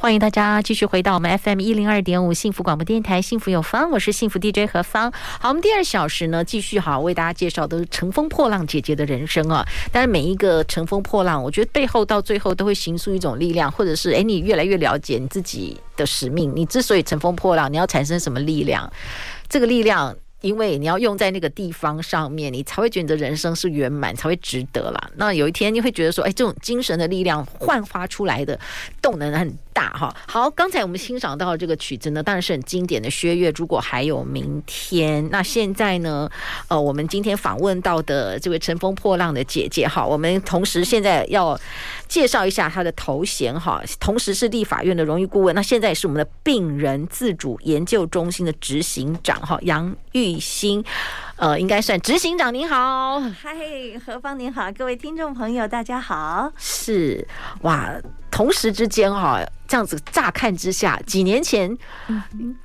欢迎大家继续回到我们 FM 一零二点五幸福广播电台，幸福有方，我是幸福 DJ 何芳。好，我们第二小时呢，继续好为大家介绍都是乘风破浪姐姐的人生啊。但是每一个乘风破浪，我觉得背后到最后都会形塑一种力量，或者是诶，你越来越了解你自己的使命。你之所以乘风破浪，你要产生什么力量？这个力量。因为你要用在那个地方上面，你才会觉得人生是圆满，才会值得啦。那有一天你会觉得说，哎，这种精神的力量焕发出来的动能很大哈。好，刚才我们欣赏到这个曲子呢，当然是很经典的薛岳。如果还有明天，那现在呢，呃，我们今天访问到的这位乘风破浪的姐姐哈，我们同时现在要介绍一下她的头衔哈，同时是立法院的荣誉顾问，那现在也是我们的病人自主研究中心的执行长哈，杨玉。兴，呃，应该算执行长。您好，嗨，何芳您好，各位听众朋友，大家好。是哇，同时之间哈。这样子乍看之下，几年前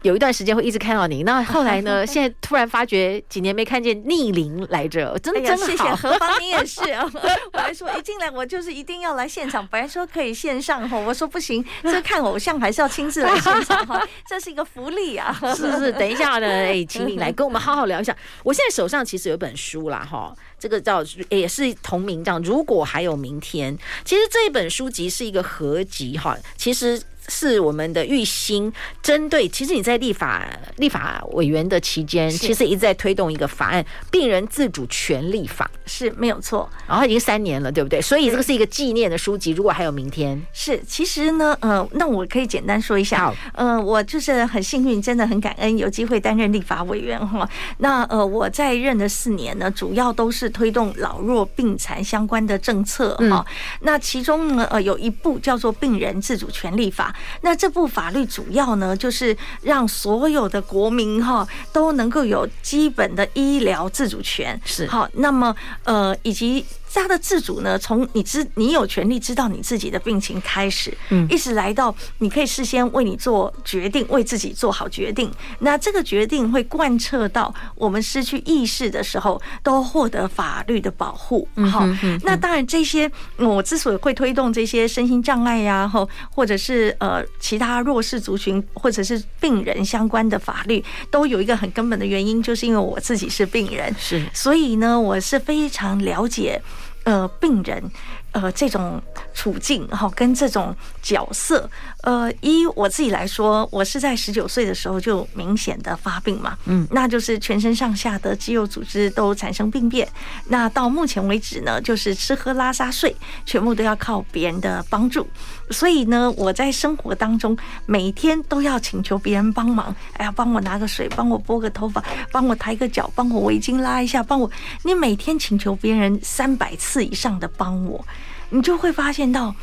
有一段时间会一直看到你，那后来呢？现在突然发觉几年没看见逆龄来着，真的真好。谢谢何芳，你也是。我还说一进来我就是一定要来现场，本来说可以线上哈，我说不行，这看偶像还是要亲自来现场哈，这是一个福利啊。是是，等一下呢，哎，请你来跟我们好好聊一下。我现在手上其实有本书啦哈，这个叫也是同名这样。如果还有明天，其实这一本书籍是一个合集哈，其实。是我们的玉兴针对，其实你在立法立法委员的期间，其实一直在推动一个法案——病人自主权利法，是没有错。然后已经三年了，对不对？所以这个是一个纪念的书籍。如果还有明天，是其实呢，呃，那我可以简单说一下。好，呃，我就是很幸运，真的很感恩有机会担任立法委员哈。那呃，我在任的四年呢，主要都是推动老弱病残相关的政策哈。那其中呢，呃，有一部叫做《病人自主权利法》。那这部法律主要呢，就是让所有的国民哈都能够有基本的医疗自主权，是好。那么呃，以及。他的自主呢，从你知你有权利知道你自己的病情开始，嗯，一直来到你可以事先为你做决定，为自己做好决定。那这个决定会贯彻到我们失去意识的时候，都获得法律的保护。好，那当然这些我之所以会推动这些身心障碍呀，或或者是呃其他弱势族群或者是病人相关的法律，都有一个很根本的原因，就是因为我自己是病人，是，所以呢，我是非常了解。呃，病人，呃，这种处境哈，跟这种角色，呃，以我自己来说，我是在十九岁的时候就明显的发病嘛，嗯，那就是全身上下的肌肉组织都产生病变，那到目前为止呢，就是吃喝拉撒睡全部都要靠别人的帮助。所以呢，我在生活当中每天都要请求别人帮忙。哎呀，帮我拿个水，帮我拨个头发，帮我抬个脚，帮我围巾拉一下，帮我。你每天请求别人三百次以上的帮我，你就会发现到，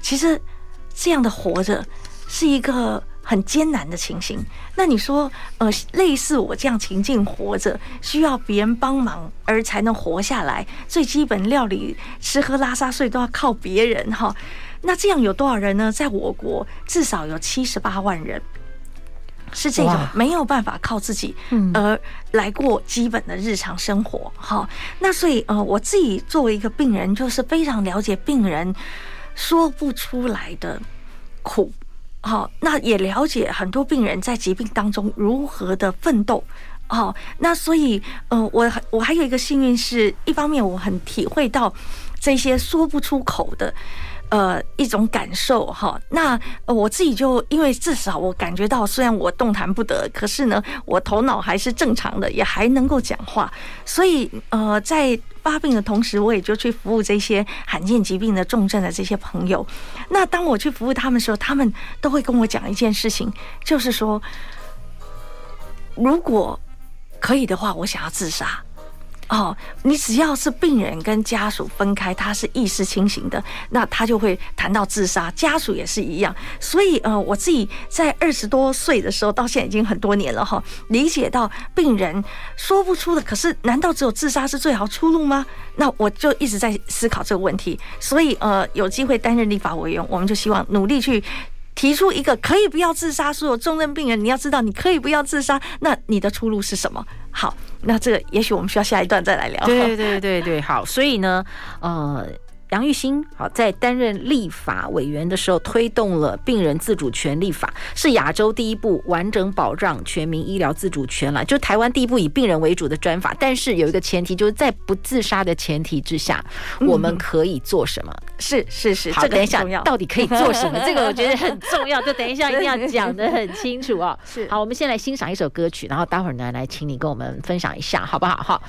其实这样的活着是一个很艰难的情形。那你说，呃，类似我这样情境活着，需要别人帮忙而才能活下来，最基本料理、吃喝拉撒睡都要靠别人哈。那这样有多少人呢？在我国至少有七十八万人是这种没有办法靠自己而来过基本的日常生活。哈，那所以呃，我自己作为一个病人，就是非常了解病人说不出来的苦。好，那也了解很多病人在疾病当中如何的奋斗。好，那所以呃，我我还有一个幸运是，一方面我很体会到这些说不出口的。呃，一种感受哈，那我自己就因为至少我感觉到，虽然我动弹不得，可是呢，我头脑还是正常的，也还能够讲话。所以呃，在发病的同时，我也就去服务这些罕见疾病的重症的这些朋友。那当我去服务他们的时候，他们都会跟我讲一件事情，就是说，如果可以的话，我想要自杀。哦，你只要是病人跟家属分开，他是意识清醒的，那他就会谈到自杀，家属也是一样。所以呃，我自己在二十多岁的时候，到现在已经很多年了哈，理解到病人说不出的，可是难道只有自杀是最好出路吗？那我就一直在思考这个问题。所以呃，有机会担任立法委员，我们就希望努力去。提出一个可以不要自杀，所有重症病人，你要知道你可以不要自杀，那你的出路是什么？好，那这个也许我们需要下一段再来聊。对对对对，好，所以呢，呃。杨玉兴好，在担任立法委员的时候，推动了病人自主权立法，是亚洲第一部完整保障全民医疗自主权了，就台湾第一部以病人为主的专法。但是有一个前提，就是在不自杀的前提之下，我们可以做什么？是是是，好，等一下，到底可以做什么？这个我觉得很重要，就等一下一定要讲的很清楚哦。是，好，我们先来欣赏一首歌曲，然后待会儿呢，来请你跟我们分享一下，好不好？哈。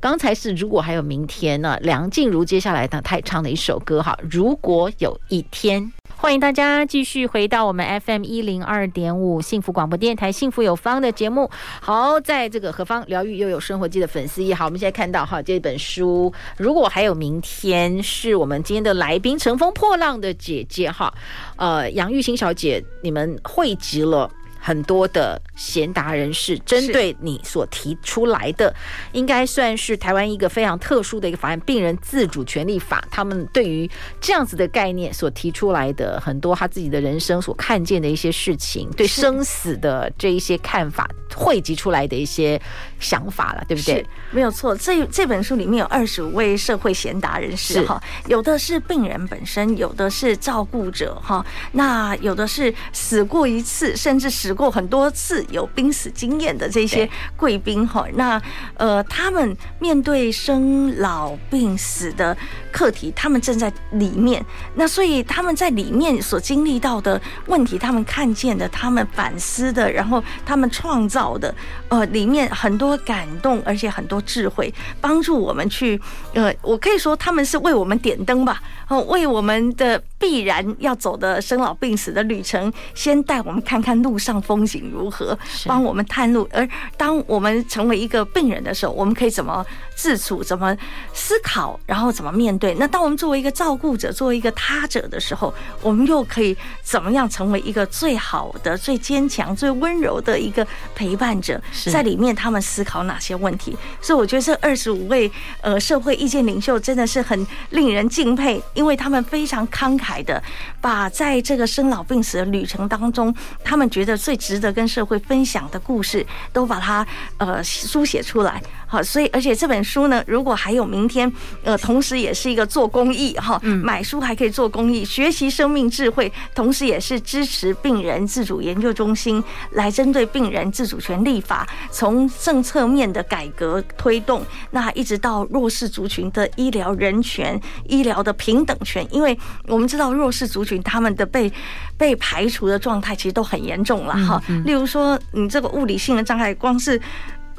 刚才是如果还有明天呢？梁静茹接下来呢，她也唱的一首歌哈。如果有一天，欢迎大家继续回到我们 FM 一零二点五幸福广播电台幸福有方的节目。好，在这个何方疗愈又有生活记的粉丝也，好，我们现在看到哈这本书。如果还有明天，是我们今天的来宾乘风破浪的姐姐哈。呃，杨玉兴小姐，你们汇集了。很多的贤达人士针对你所提出来的，应该算是台湾一个非常特殊的一个法案——病人自主权利法。他们对于这样子的概念所提出来的很多他自己的人生所看见的一些事情，对生死的这一些看法，汇集出来的一些想法了，对不对？没有错。这这本书里面有二十五位社会贤达人士哈，有的是病人本身，有的是照顾者哈，那有的是死过一次，甚至死。死过很多次有濒死经验的这些贵宾哈，那呃，他们面对生老病死的课题，他们正在里面，那所以他们在里面所经历到的问题，他们看见的，他们反思的，然后他们创造的，呃，里面很多感动，而且很多智慧，帮助我们去，呃，我可以说他们是为我们点灯吧，哦，为我们的必然要走的生老病死的旅程，先带我们看看路上。风景如何？帮我们探路。而当我们成为一个病人的时候，我们可以怎么自处？怎么思考？然后怎么面对？那当我们作为一个照顾者，作为一个他者的时候，我们又可以怎么样成为一个最好的、最坚强、最温柔的一个陪伴者？在里面，他们思考哪些问题？所以，我觉得这二十五位呃社会意见领袖真的是很令人敬佩，因为他们非常慷慨的把在这个生老病死的旅程当中，他们觉得。最值得跟社会分享的故事，都把它呃书写出来。好，所以而且这本书呢，如果还有明天，呃，同时也是一个做公益哈，买书还可以做公益，学习生命智慧，同时也是支持病人自主研究中心来针对病人自主权立法，从政策面的改革推动，那一直到弱势族群的医疗人权、医疗的平等权，因为我们知道弱势族群他们的被被排除的状态其实都很严重了哈，例如说你这个物理性的障碍，光是。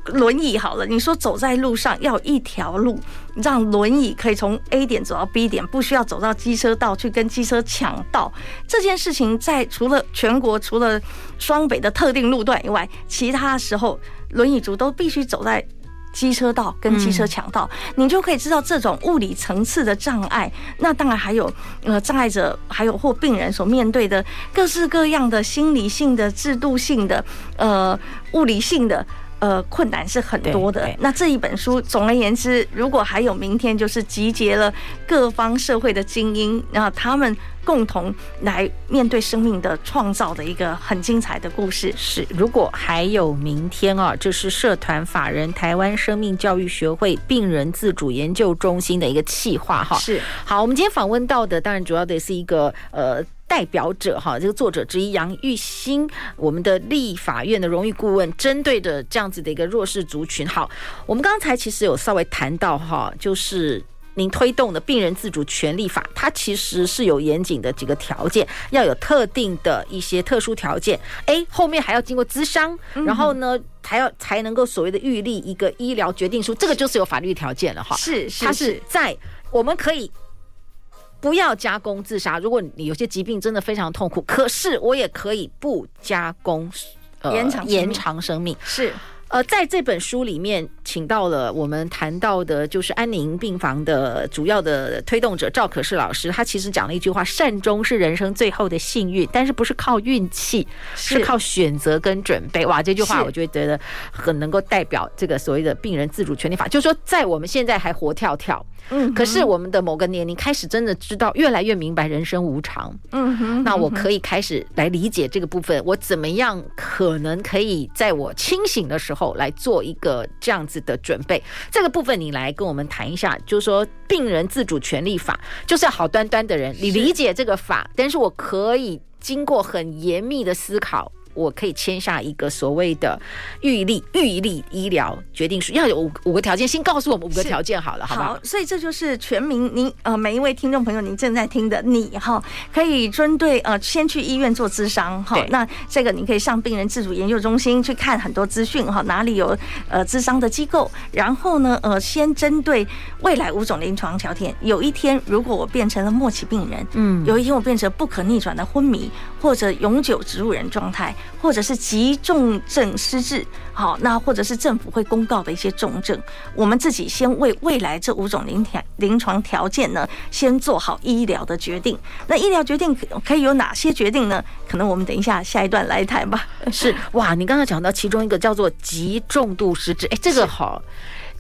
轮椅好了，你说走在路上要一条路，让轮椅可以从 A 点走到 B 点，不需要走到机车道去跟机车抢道。这件事情在除了全国除了双北的特定路段以外，其他时候轮椅族都必须走在机车道跟机车抢道。你就可以知道这种物理层次的障碍。那当然还有呃障碍者，还有或病人所面对的各式各样的心理性的、制度性的、呃物理性的。呃，困难是很多的。那这一本书，总而言之，如果还有明天，就是集结了各方社会的精英，然后他们共同来面对生命的创造的一个很精彩的故事。是，如果还有明天啊，这是社团法人台湾生命教育学会病人自主研究中心的一个企划哈。是，好，我们今天访问到的，当然主要的是一个呃。代表者哈，这个作者之一杨玉兴，我们的立法院的荣誉顾问，针对的这样子的一个弱势族群。好，我们刚才其实有稍微谈到哈，就是您推动的病人自主权利法，它其实是有严谨的几个条件，要有特定的一些特殊条件，哎，后面还要经过咨商，然后呢，还要才能够所谓的预立一个医疗决定书，这个就是有法律条件了哈。是，是，它是在我们可以。不要加工自杀。如果你有些疾病真的非常痛苦，可是我也可以不加工，呃，延长延长生命。是，呃，在这本书里面，请到了我们谈到的，就是安宁病房的主要的推动者赵可士老师。他其实讲了一句话：善终是人生最后的幸运，但是不是靠运气，是靠选择跟准备。哇，这句话我就觉得很能够代表这个所谓的病人自主权利法，就是说，在我们现在还活跳跳。嗯，可是我们的某个年龄开始真的知道，越来越明白人生无常。嗯哼，那我可以开始来理解这个部分，我怎么样可能可以在我清醒的时候来做一个这样子的准备？这个部分你来跟我们谈一下，就是说病人自主权利法，就是好端端的人，你理解这个法，但是我可以经过很严密的思考。我可以签下一个所谓的预立预立医疗决定书，要有五五个条件，先告诉我们五个条件好了，好不好？所以这就是全民，您呃每一位听众朋友，您正在听的你哈，可以针对呃先去医院做咨商哈，那这个你可以上病人自主研究中心去看很多资讯哈，哪里有呃咨商的机构，然后呢呃先针对未来五种临床条件，有一天如果我变成了末期病人，嗯，有一天我变成不可逆转的昏迷或者永久植物人状态。或者是急重症失智，好，那或者是政府会公告的一些重症，我们自己先为未来这五种临条临床条件呢，先做好医疗的决定。那医疗决定可以有哪些决定呢？可能我们等一下下一段来谈吧。是哇，你刚刚讲到其中一个叫做极重度失智，哎，这个好，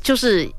就是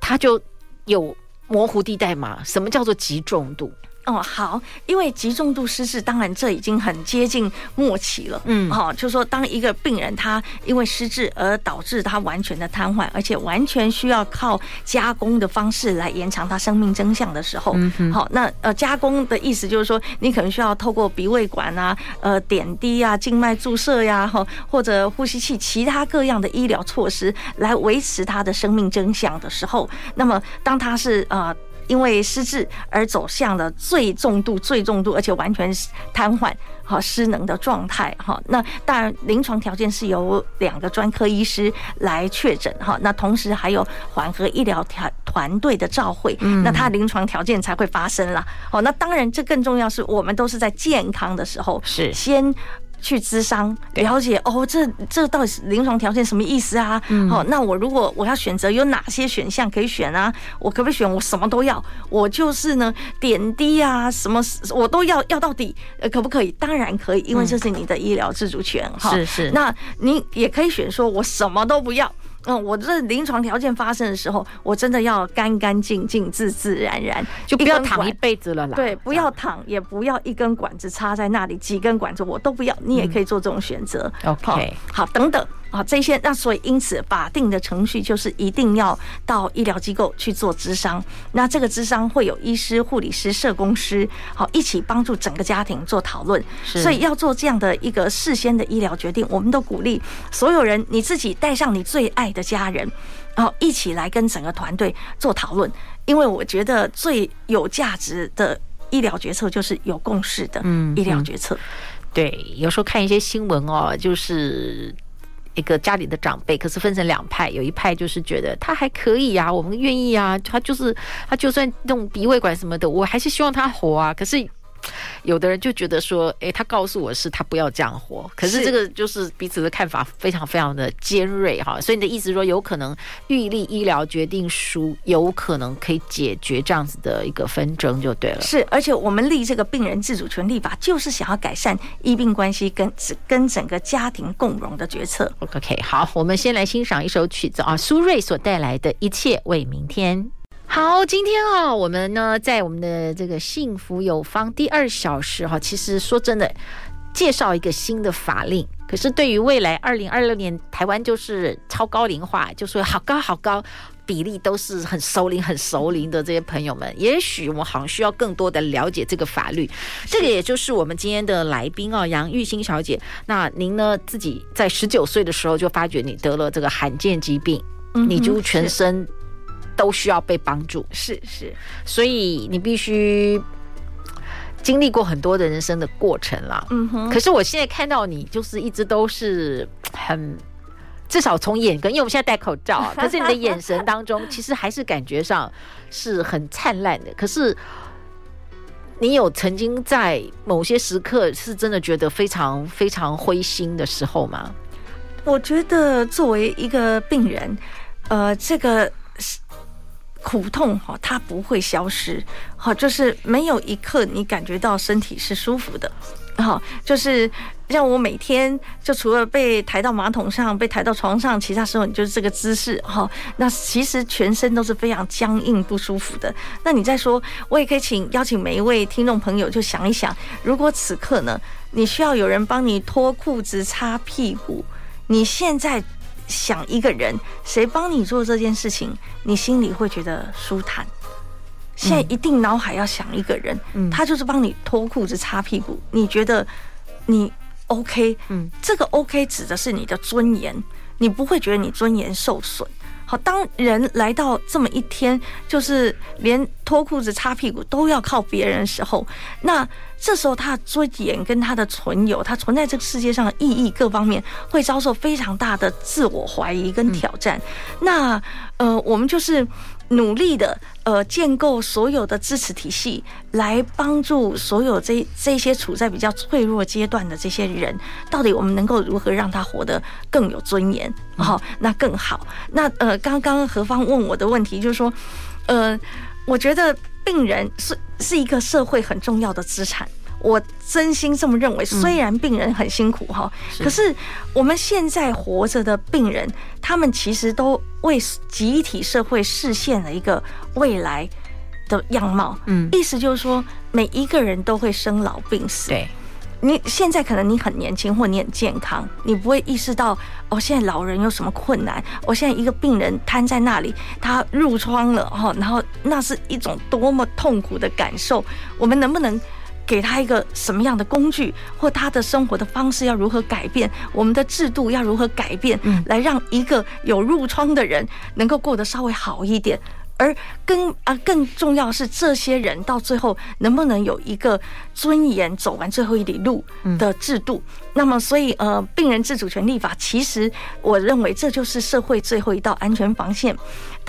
它就有模糊地带嘛？什么叫做极重度？哦，好，因为极重度失智，当然这已经很接近末期了。嗯，好，就是说当一个病人他因为失智而导致他完全的瘫痪，而且完全需要靠加工的方式来延长他生命真相的时候，嗯，好，那呃加工的意思就是说，你可能需要透过鼻胃管啊、呃点滴啊、静脉注射呀，哈，或者呼吸器其他各样的医疗措施来维持他的生命真相的时候，那么当他是呃。因为失智而走向了最重度、最重度，而且完全瘫痪、哈失能的状态，哈。那当然，临床条件是由两个专科医师来确诊，哈。那同时还有缓和医疗团团队的照会，那他临床条件才会发生啦。哦，那当然，这更重要是我们都是在健康的时候是先。去咨商了解哦，这这到底是临床条件什么意思啊？好，那我如果我要选择有哪些选项可以选啊？我可不可以选？我什么都要，我就是呢点滴啊，什么我都要要到底，呃，可不可以？当然可以，因为这是你的医疗自主权哈。是是，那你也可以选说，我什么都不要。嗯，我这临床条件发生的时候，我真的要干干净净、自自然然，就不要躺一辈子了啦。对，不要躺，也不要一根管子插在那里，几根管子我都不要。你也可以做这种选择。OK，好，等等。啊，这些那所以因此法定的程序就是一定要到医疗机构去做咨商。那这个咨商会有医师、护理师、社工师，好一起帮助整个家庭做讨论。所以要做这样的一个事先的医疗决定，我们都鼓励所有人，你自己带上你最爱的家人，然后一起来跟整个团队做讨论。因为我觉得最有价值的医疗决策就是有共识的医疗决策。对，有时候看一些新闻哦，就是。一个家里的长辈，可是分成两派，有一派就是觉得他还可以啊，我们愿意啊，他就是他就算弄鼻胃管什么的，我还是希望他活啊，可是。有的人就觉得说，哎，他告诉我是他不要这样活，可是这个就是彼此的看法非常非常的尖锐哈。所以你的意思说，有可能预立医疗决定书有可能可以解决这样子的一个纷争，就对了。是，而且我们立这个病人自主权利法，就是想要改善医病关系跟跟整个家庭共荣的决策。OK，好，我们先来欣赏一首曲子啊，苏芮所带来的一切为明天。好，今天啊，我们呢在我们的这个幸福有方第二小时哈，其实说真的，介绍一个新的法令。可是对于未来二零二六年台湾就是超高龄化，就说好高好高比例都是很熟龄很熟龄的这些朋友们，也许我们好像需要更多的了解这个法律。这个也就是我们今天的来宾啊，杨玉欣小姐。那您呢自己在十九岁的时候就发觉你得了这个罕见疾病，你就全身。都需要被帮助，是是，所以你必须经历过很多的人生的过程啦。嗯哼。可是我现在看到你，就是一直都是很，至少从眼跟，因为我们现在戴口罩啊，可是你的眼神当中，其实还是感觉上是很灿烂的。可是你有曾经在某些时刻是真的觉得非常非常灰心的时候吗？我觉得作为一个病人。呃，这个苦痛哈，它不会消失，好，就是没有一刻你感觉到身体是舒服的，好，就是。像我每天就除了被抬到马桶上，被抬到床上，其他时候你就是这个姿势哈。那其实全身都是非常僵硬不舒服的。那你再说，我也可以请邀请每一位听众朋友就想一想，如果此刻呢，你需要有人帮你脱裤子、擦屁股，你现在想一个人，谁帮你做这件事情，你心里会觉得舒坦？现在一定脑海要想一个人，他就是帮你脱裤子、擦屁股，你觉得你？OK，嗯，这个 OK 指的是你的尊严，你不会觉得你尊严受损。好，当人来到这么一天，就是连脱裤子、擦屁股都要靠别人的时候，那这时候他的尊严跟他的存有，他存在这个世界上的意义各方面，会遭受非常大的自我怀疑跟挑战。那呃，我们就是。努力的呃建构所有的支持体系，来帮助所有这这些处在比较脆弱阶段的这些人，到底我们能够如何让他活得更有尊严？好，那更好。那呃，刚刚何芳问我的问题就是说，呃，我觉得病人是是一个社会很重要的资产。我真心这么认为，虽然病人很辛苦哈，可是我们现在活着的病人，他们其实都为集体社会实现了一个未来的样貌。嗯，意思就是说，每一个人都会生老病死。对，你现在可能你很年轻或你很健康，你不会意识到哦，现在老人有什么困难？我现在一个病人瘫在那里，他褥疮了哈，然后那是一种多么痛苦的感受。我们能不能？给他一个什么样的工具，或他的生活的方式要如何改变？我们的制度要如何改变，来让一个有褥疮的人能够过得稍微好一点？而更啊更重要是，这些人到最后能不能有一个尊严走完最后一里路的制度？那么，所以呃，病人自主权利法，其实我认为这就是社会最后一道安全防线。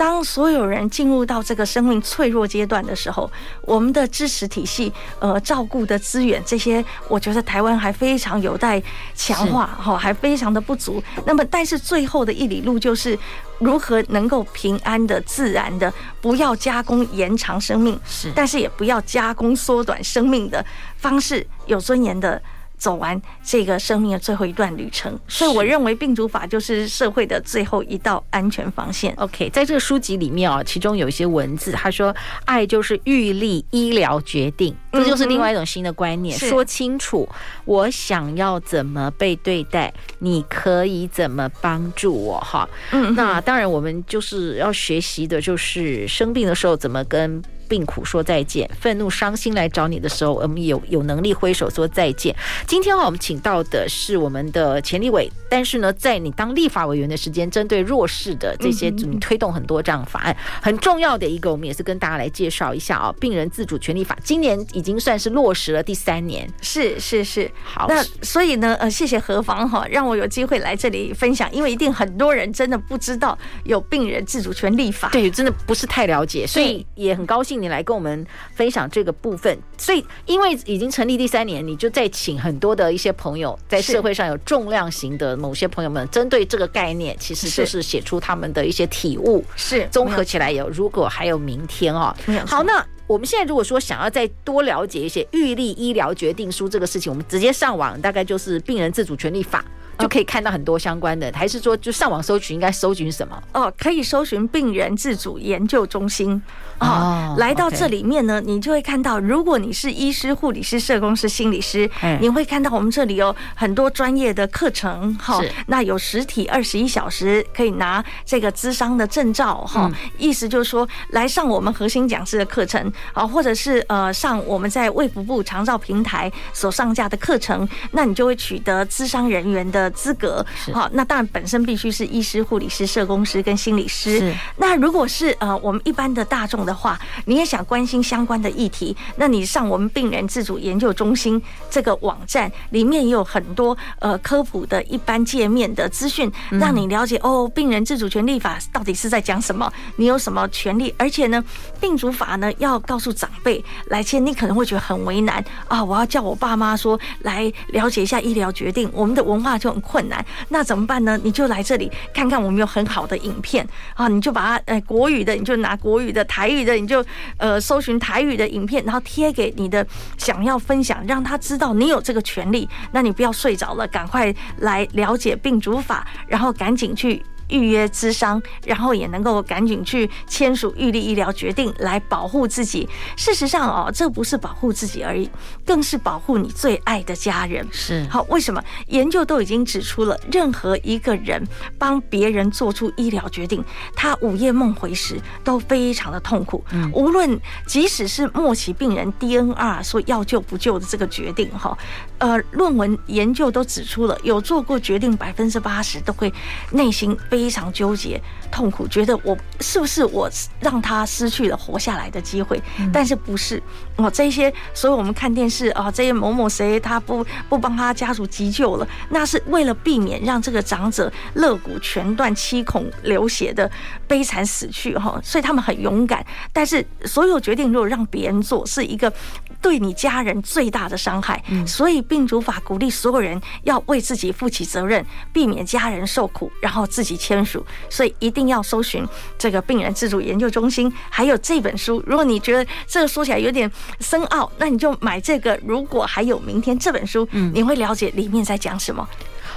当所有人进入到这个生命脆弱阶段的时候，我们的支持体系、呃，照顾的资源这些，我觉得台湾还非常有待强化，哈，还非常的不足。那么，但是最后的一里路就是如何能够平安的、自然的，不要加工延长生命，是，但是也不要加工缩短生命的方式，有尊严的。走完这个生命的最后一段旅程，所以我认为病主法就是社会的最后一道安全防线。OK，在这个书籍里面啊，其中有一些文字，他说：“爱就是预立医疗决定，这就是另外一种新的观念。说清楚，我想要怎么被对待，你可以怎么帮助我？哈，嗯，那当然，我们就是要学习的，就是生病的时候怎么跟。”病苦说再见，愤怒伤心来找你的时候，我们有有能力挥手说再见。今天哈，我们请到的是我们的钱立伟，但是呢，在你当立法委员的时间，针对弱势的这些，你推动很多这样法案，很重要的一个，我们也是跟大家来介绍一下啊，病人自主权利法，今年已经算是落实了第三年，是是是。好，那所以呢，呃，谢谢何方哈，让我有机会来这里分享，因为一定很多人真的不知道有病人自主权利法，对，真的不是太了解，所以也很高兴。你来跟我们分享这个部分，所以因为已经成立第三年，你就再请很多的一些朋友，在社会上有重量型的某些朋友们，针对这个概念，其实就是写出他们的一些体悟，是综合起来有。如果还有明天哦，好，那我们现在如果说想要再多了解一些预立医疗决定书这个事情，我们直接上网，大概就是病人自主权利法。就可以看到很多相关的，还是说就上网搜寻，应该搜寻什么？哦，可以搜寻病人自主研究中心。哦，来到这里面呢，你就会看到，如果你是医师、护理师、社工师、心理师，你会看到我们这里有很多专业的课程。哈，那有实体二十一小时可以拿这个资商的证照。哈，意思就是说，来上我们核心讲师的课程啊，或者是呃上我们在卫福部长照平台所上架的课程，那你就会取得资商人员的。资格好，那当然本身必须是医师、护理师、社工师跟心理师。是。那如果是呃我们一般的大众的话，你也想关心相关的议题，那你上我们病人自主研究中心这个网站里面也有很多呃科普的一般界面的资讯，让你了解哦，病人自主权利法到底是在讲什么，你有什么权利，而且呢，病主法呢要告诉长辈来签，你可能会觉得很为难啊，我要叫我爸妈说来了解一下医疗决定，我们的文化就。困难，那怎么办呢？你就来这里看看，我们有很好的影片啊，你就把它呃国语的，你就拿国语的；台语的，你就呃搜寻台语的影片，然后贴给你的想要分享，让他知道你有这个权利。那你不要睡着了，赶快来了解病主法，然后赶紧去。预约咨商，然后也能够赶紧去签署预立医疗决定来保护自己。事实上哦，这不是保护自己而已，更是保护你最爱的家人。是好，为什么？研究都已经指出了，任何一个人帮别人做出医疗决定，他午夜梦回时都非常的痛苦。嗯，无论即使是末期病人 DNR 说要救不救的这个决定，哈，呃，论文研究都指出了，有做过决定百分之八十都会内心非。非常纠结、痛苦，觉得我是不是我让他失去了活下来的机会？但是不是哦？这些，所以我们看电视啊，这些某某谁他不不帮他家属急救了，那是为了避免让这个长者肋骨全断、七孔流血的悲惨死去哈。所以他们很勇敢，但是所有决定如果让别人做，是一个对你家人最大的伤害。所以病主法鼓励所有人要为自己负起责任，避免家人受苦，然后自己签署，所以一定要搜寻这个病人自主研究中心，还有这本书。如果你觉得这个说起来有点深奥，那你就买这个。如果还有明天这本书，嗯，你会了解里面在讲什么。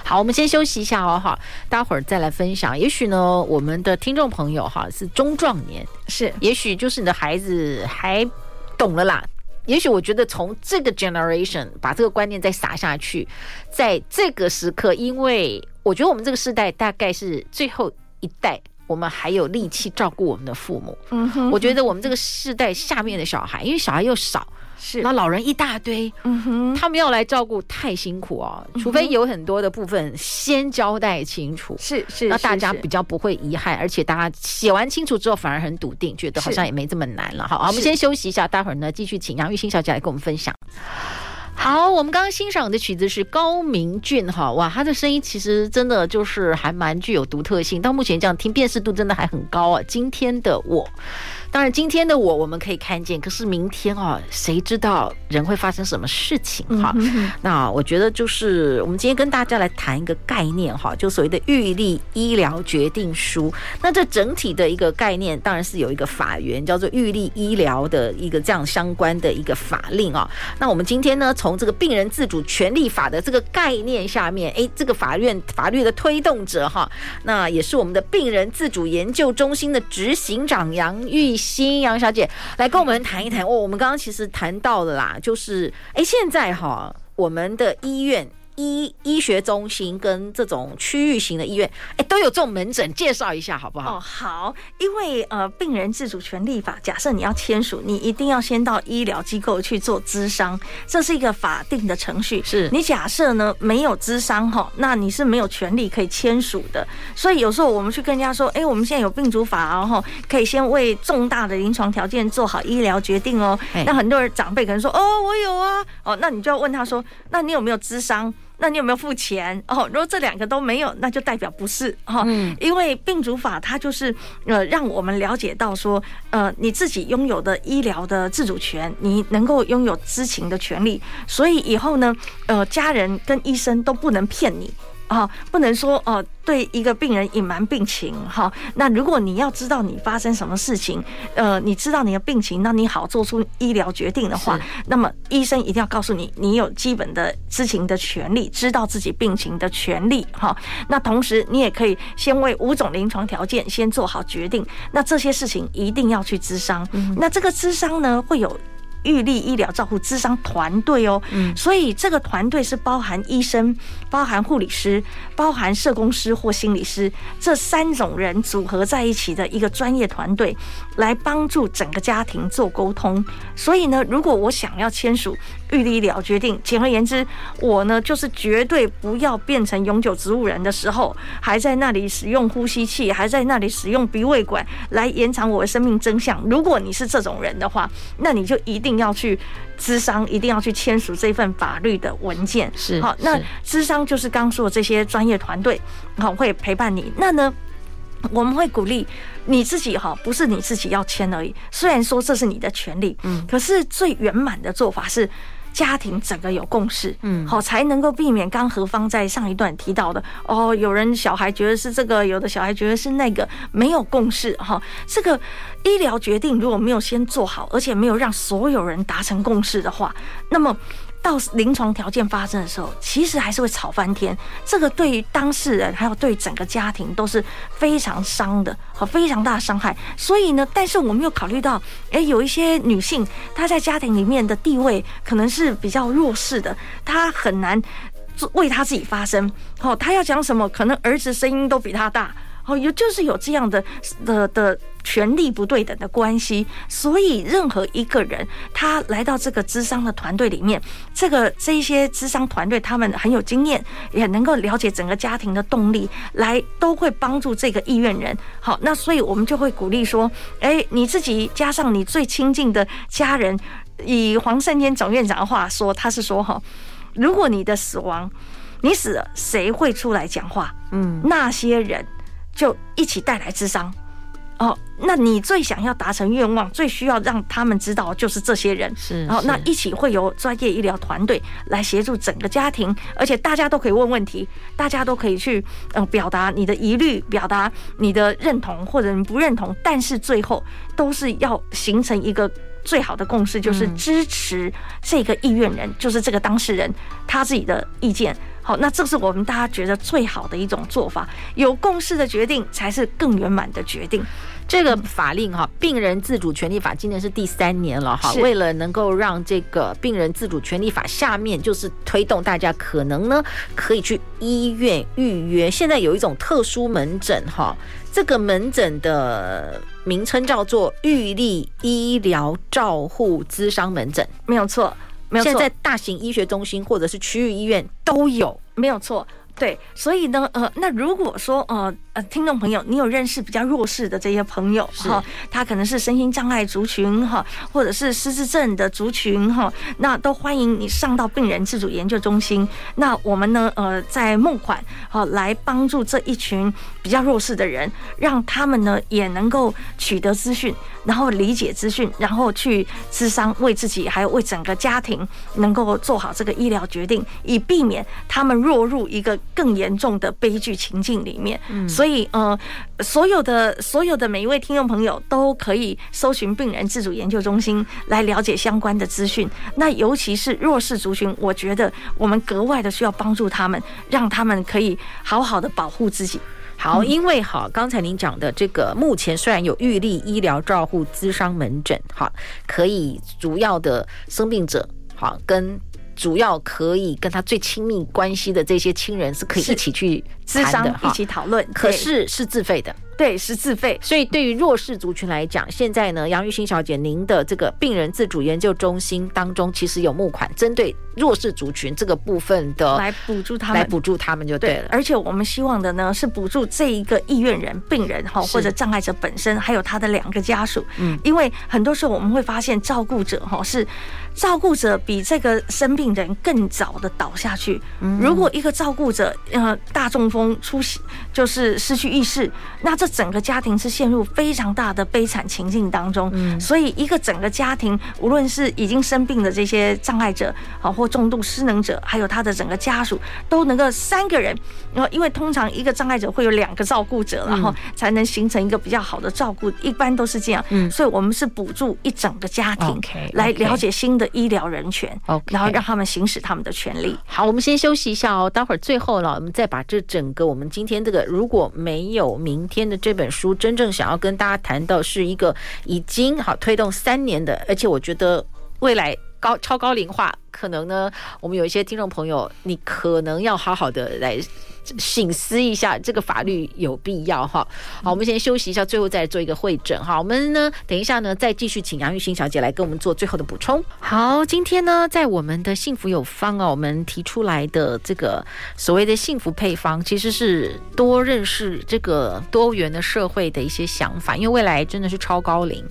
好，我们先休息一下哦，哈，待会儿再来分享。也许呢，我们的听众朋友哈是中壮年，是，也许就是你的孩子还懂了啦。也许我觉得从这个 generation 把这个观念再撒下去，在这个时刻，因为。我觉得我们这个世代大概是最后一代，我们还有力气照顾我们的父母。嗯哼，我觉得我们这个世代下面的小孩，因为小孩又少，是那老人一大堆，嗯哼，他们要来照顾太辛苦哦。除非有很多的部分先交代清楚，是是，那大家比较不会遗憾，而且大家写完清楚之后反而很笃定，觉得好像也没这么难了。好，我们先休息一下，待会儿呢继续请杨玉新小姐来跟我们分享。好，我们刚刚欣赏的曲子是高明俊哈，哇，他的声音其实真的就是还蛮具有独特性，到目前这样听辨识度真的还很高啊。今天的我。当然，今天的我我们可以看见，可是明天哦，谁知道人会发生什么事情哈？那我觉得就是我们今天跟大家来谈一个概念哈，就所谓的预立医疗决定书。那这整体的一个概念，当然是有一个法源叫做预立医疗的一个这样相关的一个法令啊。那我们今天呢，从这个病人自主权利法的这个概念下面，诶，这个法院法律的推动者哈，那也是我们的病人自主研究中心的执行长杨玉新杨小姐来跟我们谈一谈哦，我们刚刚其实谈到了啦，就是哎，现在哈，我们的医院。医医学中心跟这种区域型的医院，哎，都有这种门诊，介绍一下好不好？哦，好，因为呃，病人自主权利法，假设你要签署，你一定要先到医疗机构去做咨商，这是一个法定的程序。是你假设呢没有咨商哈，那你是没有权利可以签署的。所以有时候我们去跟人家说，哎，我们现在有病主法然后可以先为重大的临床条件做好医疗决定哦。那很多人长辈可能说，哦，我有啊，哦，那你就要问他说，那你有没有咨商？那你有没有付钱？哦，如果这两个都没有，那就代表不是哈。嗯，因为病主法它就是呃，让我们了解到说，呃，你自己拥有的医疗的自主权，你能够拥有知情的权利，所以以后呢，呃，家人跟医生都不能骗你。啊，不能说哦，对一个病人隐瞒病情哈。那如果你要知道你发生什么事情，呃，你知道你的病情，那你好做出医疗决定的话，那么医生一定要告诉你，你有基本的知情的权利，知道自己病情的权利哈。那同时你也可以先为五种临床条件先做好决定。那这些事情一定要去咨商。那这个咨商呢，会有。预立医疗照护咨商团队哦，所以这个团队是包含医生、包含护理师、包含社工师或心理师这三种人组合在一起的一个专业团队，来帮助整个家庭做沟通。所以呢，如果我想要签署预立医疗决定，简而言之，我呢就是绝对不要变成永久植物人的时候，还在那里使用呼吸器，还在那里使用鼻胃管来延长我的生命真相。如果你是这种人的话，那你就一定。要去咨商，一定要去签署这份法律的文件。是好，那咨商就是刚说的这些专业团队，好会陪伴你。那呢，我们会鼓励你自己哈，不是你自己要签而已。虽然说这是你的权利，嗯，可是最圆满的做法是。家庭整个有共识，嗯，好，才能够避免刚何方在上一段提到的哦，有人小孩觉得是这个，有的小孩觉得是那个，没有共识哈。这个医疗决定如果没有先做好，而且没有让所有人达成共识的话，那么。到临床条件发生的时候，其实还是会吵翻天。这个对于当事人还有对整个家庭都是非常伤的，和非常大的伤害。所以呢，但是我们又考虑到，诶，有一些女性她在家庭里面的地位可能是比较弱势的，她很难为她自己发声。好，她要讲什么，可能儿子声音都比她大。哦，有就是有这样的的的权力不对等的关系，所以任何一个人他来到这个智商的团队里面，这个这一些智商团队他们很有经验，也能够了解整个家庭的动力，来都会帮助这个意愿人。好，那所以我们就会鼓励说，哎，你自己加上你最亲近的家人，以黄圣坚总院长的话说，他是说哈，如果你的死亡，你死了，谁会出来讲话？嗯，那些人。就一起带来智商哦，那你最想要达成愿望，最需要让他们知道就是这些人是，然后那一起会有专业医疗团队来协助整个家庭，而且大家都可以问问题，大家都可以去嗯表达你的疑虑，表达你的认同或者你不认同，但是最后都是要形成一个最好的共识，就是支持这个意愿人，就是这个当事人他自己的意见。好，那这是我们大家觉得最好的一种做法，有共识的决定才是更圆满的决定。这个法令哈，病人自主权利法今年是第三年了哈。为了能够让这个病人自主权利法下面就是推动大家可能呢可以去医院预约，现在有一种特殊门诊哈，这个门诊的名称叫做预立医疗照护咨商门诊，没有错。现在大型医学中心或者是区域医院都有，没有错。对，所以呢，呃，那如果说，呃，呃，听众朋友，你有认识比较弱势的这些朋友哈，他可能是身心障碍族群哈，或者是失智症的族群哈，那都欢迎你上到病人自主研究中心。那我们呢，呃，在募款哈，来帮助这一群比较弱势的人，让他们呢也能够取得资讯，然后理解资讯，然后去智商，为自己还有为整个家庭能够做好这个医疗决定，以避免他们落入一个。更严重的悲剧情境里面，所以呃，所有的所有的每一位听众朋友都可以搜寻病人自主研究中心来了解相关的资讯。那尤其是弱势族群，我觉得我们格外的需要帮助他们，让他们可以好好的保护自己。好，因为好，刚才您讲的这个，目前虽然有预立医疗照护咨商门诊，好，可以主要的生病者，好跟。主要可以跟他最亲密关系的这些亲人是可以一起去咨商的，一起讨论，可是是自费的。对，是自费。所以对于弱势族群来讲，现在呢，杨玉欣小姐，您的这个病人自主研究中心当中，其实有募款，针对弱势族群这个部分的来补助他们，来补助他们就对了。对，而且我们希望的呢，是补助这一个意愿人、病人哈，或者障碍者本身，还有他的两个家属。嗯，因为很多时候我们会发现，照顾者哈是照顾者比这个生病人更早的倒下去。如果一个照顾者呃大中风出现，就是失去意识，那这整个家庭是陷入非常大的悲惨情境当中，所以一个整个家庭，无论是已经生病的这些障碍者，好或重度失能者，还有他的整个家属，都能够三个人，然后因为通常一个障碍者会有两个照顾者，然后才能形成一个比较好的照顾，一般都是这样。嗯，所以我们是补助一整个家庭，来了解新的医疗人权，然后让他们行使他们的权利。好，我们先休息一下哦，待会儿最后了，我们再把这整个我们今天这个如果没有明天的这本书真正想要跟大家谈到是一个已经好推动三年的，而且我觉得未来高超高龄化可能呢，我们有一些听众朋友，你可能要好好的来。醒思一下，这个法律有必要哈。好，我们先休息一下，最后再做一个会诊哈。我们呢，等一下呢，再继续请杨玉欣小姐来跟我们做最后的补充。好，今天呢，在我们的幸福有方啊，我们提出来的这个所谓的幸福配方，其实是多认识这个多元的社会的一些想法，因为未来真的是超高龄，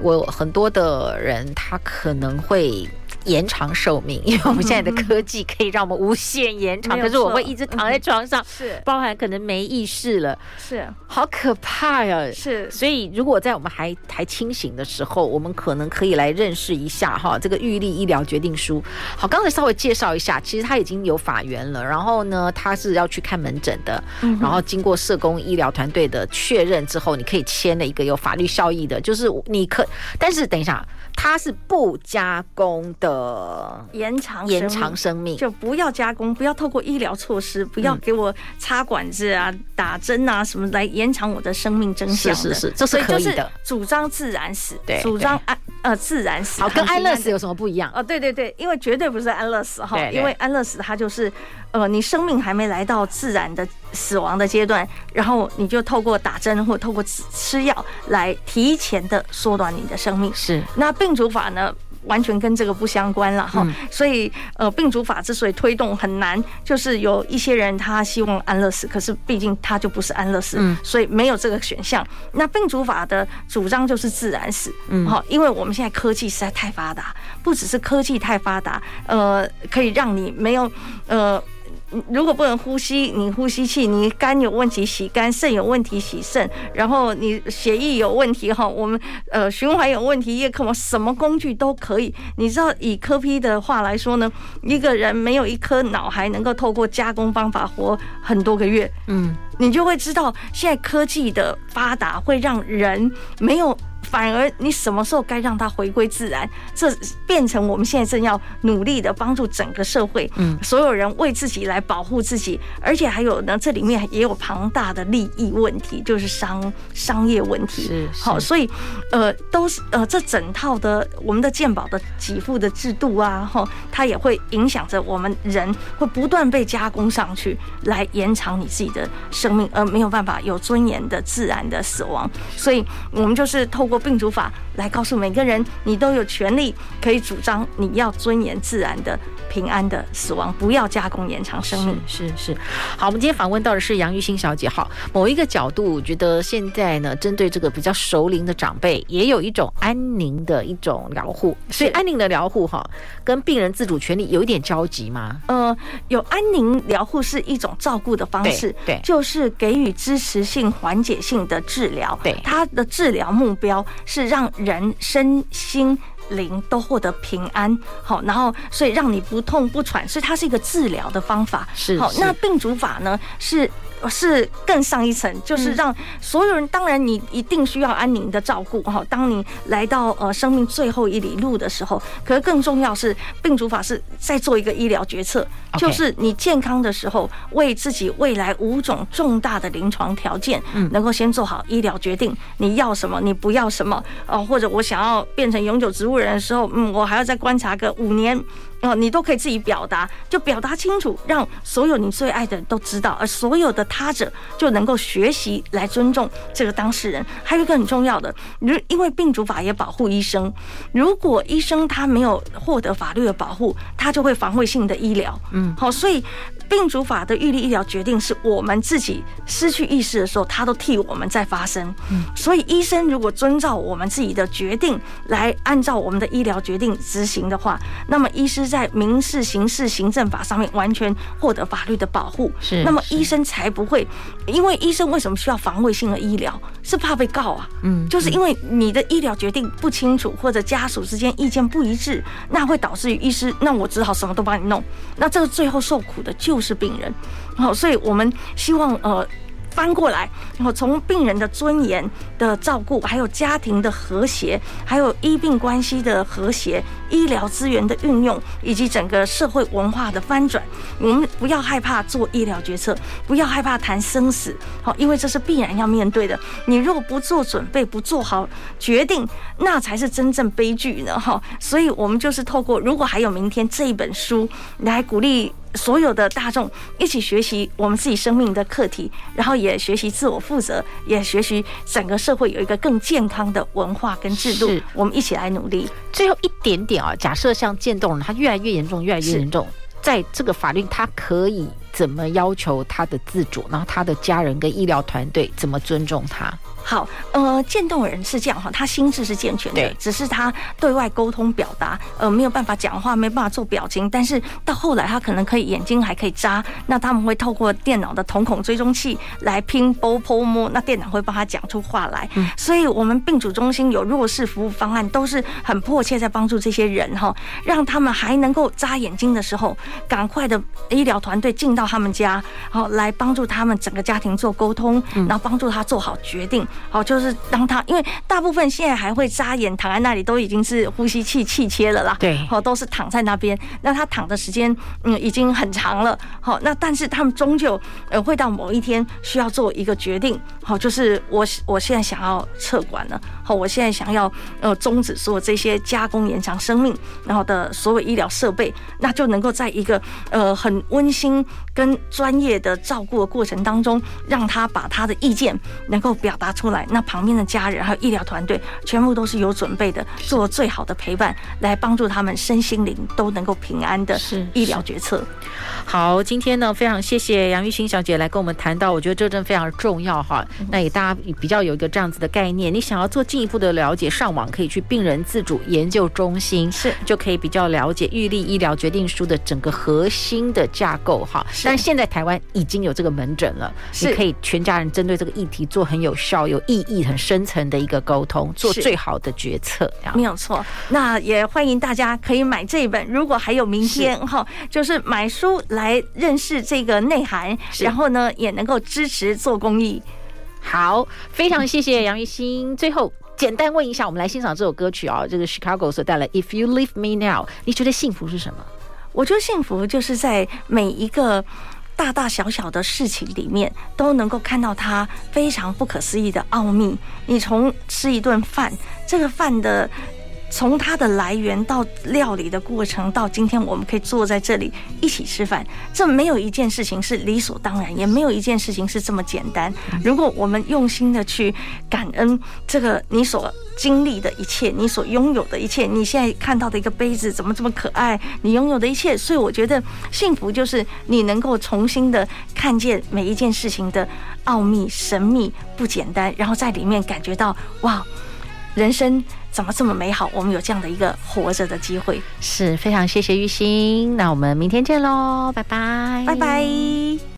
我很多的人他可能会。延长寿命，因为我们现在的科技可以让我们无限延长。可是我会一直躺在床上，是包含可能没意识了，是好可怕呀！是，所以如果在我们还还清醒的时候，我们可能可以来认识一下哈，这个预立医疗决定书。好，刚才稍微介绍一下，其实他已经有法源了，然后呢，他是要去看门诊的，然后经过社工医疗团队的确认之后，你可以签了一个有法律效益的，就是你可，但是等一下。它是不加工的延长延长生命，就不要加工，不要透过医疗措施，不要给我插管子啊、打针啊什么来延长我的生命真相。是是是，这是可以的。主张自然死，对，主张安呃自然死。好，跟安乐死有什么不一样？哦，对对对，因为绝对不是安乐死哈，因为安乐死它就是呃你生命还没来到自然的死亡的阶段，然后你就透过打针或透过吃药来提前的缩短你的生命。是那。病主法呢，完全跟这个不相关了哈，嗯、所以呃，病主法之所以推动很难，就是有一些人他希望安乐死，可是毕竟他就不是安乐死，嗯、所以没有这个选项。那病主法的主张就是自然死，嗯，好，因为我们现在科技实在太发达，不只是科技太发达，呃，可以让你没有呃。如果不能呼吸，你呼吸器，你肝有问题洗肝，肾有问题洗肾，然后你血液有问题哈，我们呃循环有问题，叶克膜什么工具都可以。你知道以科 P 的话来说呢，一个人没有一颗脑还能够透过加工方法活很多个月，嗯，你就会知道现在科技的发达会让人没有。反而，你什么时候该让它回归自然？这变成我们现在正要努力的帮助整个社会，嗯，所有人为自己来保护自己，而且还有呢，这里面也有庞大的利益问题，就是商商业问题。是，好，所以，呃，都是呃，这整套的我们的健保的给付的制度啊，哈，它也会影响着我们人会不断被加工上去，来延长你自己的生命，而没有办法有尊严的自然的死亡。所以我们就是透过。病主法来告诉每个人，你都有权利可以主张你要尊严自然的平安的死亡，不要加工延长生命。是是，是，好，我们今天访问到的是杨玉欣小姐。好，某一个角度，我觉得现在呢，针对这个比较熟龄的长辈，也有一种安宁的一种疗护。所以安宁的疗护哈，跟病人自主权利有一点交集吗？呃，有安宁疗护是一种照顾的方式，对，对就是给予支持性、缓解性的治疗。对，它的治疗目标。是让人身心灵都获得平安，好，然后所以让你不痛不喘，所以它是一个治疗的方法。是好，那病主法呢是。是更上一层，就是让所有人，当然你一定需要安宁的照顾哈。当你来到呃生命最后一里路的时候，可是更重要是病主法是在做一个医疗决策，就是你健康的时候，为自己未来五种重大的临床条件，能够先做好医疗决定，你要什么，你不要什么哦，或者我想要变成永久植物人的时候，嗯，我还要再观察个五年。哦，你都可以自己表达，就表达清楚，让所有你最爱的人都知道，而所有的他者就能够学习来尊重这个当事人。还有一个很重要的，如因为病主法也保护医生，如果医生他没有获得法律的保护，他就会防卫性的医疗。嗯，好，所以。病主法的预立医疗决定是我们自己失去意识的时候，他都替我们在发声。嗯，所以医生如果遵照我们自己的决定来按照我们的医疗决定执行的话，那么医师在民事、刑事、行政法上面完全获得法律的保护。是，那么医生才不会，因为医生为什么需要防卫性的医疗？是怕被告啊。嗯，就是因为你的医疗决定不清楚，或者家属之间意见不一致，那会导致于医师，那我只好什么都帮你弄，那这个最后受苦的就。就是病人，好，所以我们希望呃。翻过来，然后从病人的尊严的照顾，还有家庭的和谐，还有医病关系的和谐，医疗资源的运用，以及整个社会文化的翻转，我们不要害怕做医疗决策，不要害怕谈生死，好，因为这是必然要面对的。你如果不做准备，不做好决定，那才是真正悲剧呢，哈。所以我们就是透过如果还有明天这一本书来鼓励所有的大众一起学习我们自己生命的课题，然后也学习自我负责，也学习整个社会有一个更健康的文化跟制度。我们一起来努力。最后一点点啊，假设像渐冻人，他越来越严重，越来越严重，在这个法律他可以怎么要求他的自主，然后他的家人跟医疗团队怎么尊重他？好，呃，渐冻人是这样哈，他心智是健全的，只是他对外沟通表达，呃，没有办法讲话，没办法做表情，但是到后来他可能可以眼睛还可以眨，那他们会透过电脑的瞳孔追踪器来拼波波摸，那电脑会帮他讲出话来。嗯，所以我们病主中心有弱势服务方案，都是很迫切在帮助这些人哈，让他们还能够眨眼睛的时候，赶快的医疗团队进到他们家，好来帮助他们整个家庭做沟通，然后帮助他做好决定。好，就是当他，因为大部分现在还会扎眼躺在那里，都已经是呼吸器气切了啦。对，好，都是躺在那边。那他躺的时间，嗯，已经很长了。好，那但是他们终究呃会到某一天需要做一个决定。好，就是我我现在想要撤管了。好，我现在想要呃终止所有这些加工延长生命然后的所有医疗设备，那就能够在一个呃很温馨跟专业的照顾的过程当中，让他把他的意见能够表达出来。那旁边的家人还有医疗团队，全部都是有准备的，做最好的陪伴，来帮助他们身心灵都能够平安的医疗决策。好，今天呢非常谢谢杨玉欣小姐来跟我们谈到，我觉得这真非常重要哈。那也大家比较有一个这样子的概念，你想要做进一步的了解，上网可以去病人自主研究中心，是就可以比较了解预立医疗决定书的整个核心的架构哈。但现在台湾已经有这个门诊了，是可以全家人针对这个议题做很有效、有意义、很深层的一个沟通，做最好的决策。没有错。那也欢迎大家可以买这一本，如果还有明天哈，就是买书来认识这个内涵，然后呢也能够支持做公益。好，非常谢谢杨玉欣。最后简单问一下，我们来欣赏这首歌曲啊、哦，这个 Chicago 所带来《If You Leave Me Now》，你觉得幸福是什么？我觉得幸福就是在每一个大大小小的事情里面，都能够看到它非常不可思议的奥秘。你从吃一顿饭，这个饭的。从它的来源到料理的过程，到今天我们可以坐在这里一起吃饭，这没有一件事情是理所当然，也没有一件事情是这么简单。如果我们用心的去感恩这个你所经历的一切，你所拥有的一切，你现在看到的一个杯子怎么这么可爱，你拥有的一切，所以我觉得幸福就是你能够重新的看见每一件事情的奥秘、神秘、不简单，然后在里面感觉到哇，人生。怎么这么美好？我们有这样的一个活着的机会，是非常谢谢玉心。那我们明天见喽，拜拜，拜拜。